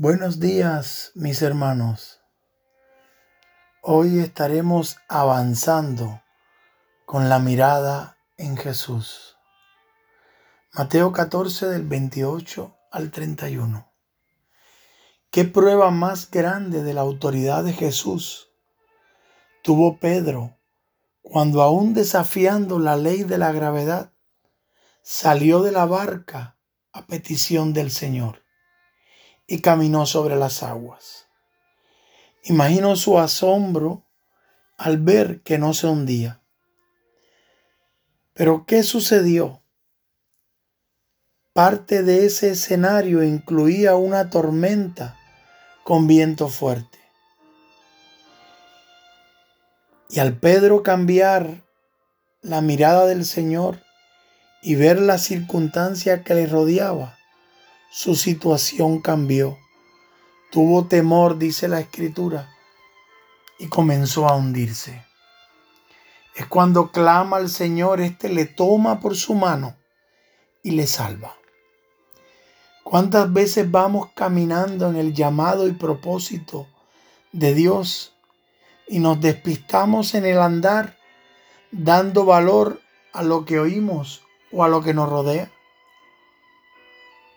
Buenos días, mis hermanos. Hoy estaremos avanzando con la mirada en Jesús. Mateo 14 del 28 al 31. ¿Qué prueba más grande de la autoridad de Jesús tuvo Pedro cuando aún desafiando la ley de la gravedad salió de la barca a petición del Señor? Y caminó sobre las aguas. Imagino su asombro al ver que no se hundía. Pero ¿qué sucedió? Parte de ese escenario incluía una tormenta con viento fuerte. Y al Pedro cambiar la mirada del Señor y ver la circunstancia que le rodeaba, su situación cambió. Tuvo temor, dice la escritura, y comenzó a hundirse. Es cuando clama al Señor, éste le toma por su mano y le salva. ¿Cuántas veces vamos caminando en el llamado y propósito de Dios y nos despistamos en el andar dando valor a lo que oímos o a lo que nos rodea?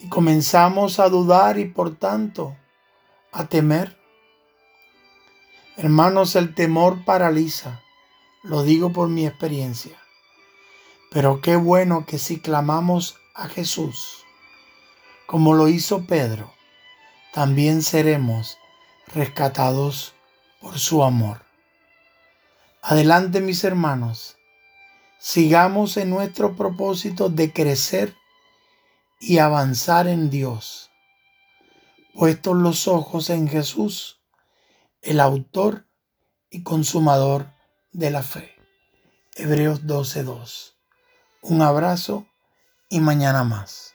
Y comenzamos a dudar y por tanto a temer. Hermanos, el temor paraliza, lo digo por mi experiencia. Pero qué bueno que si clamamos a Jesús, como lo hizo Pedro, también seremos rescatados por su amor. Adelante mis hermanos, sigamos en nuestro propósito de crecer y avanzar en Dios, puestos los ojos en Jesús, el autor y consumador de la fe. Hebreos 12:2. Un abrazo y mañana más.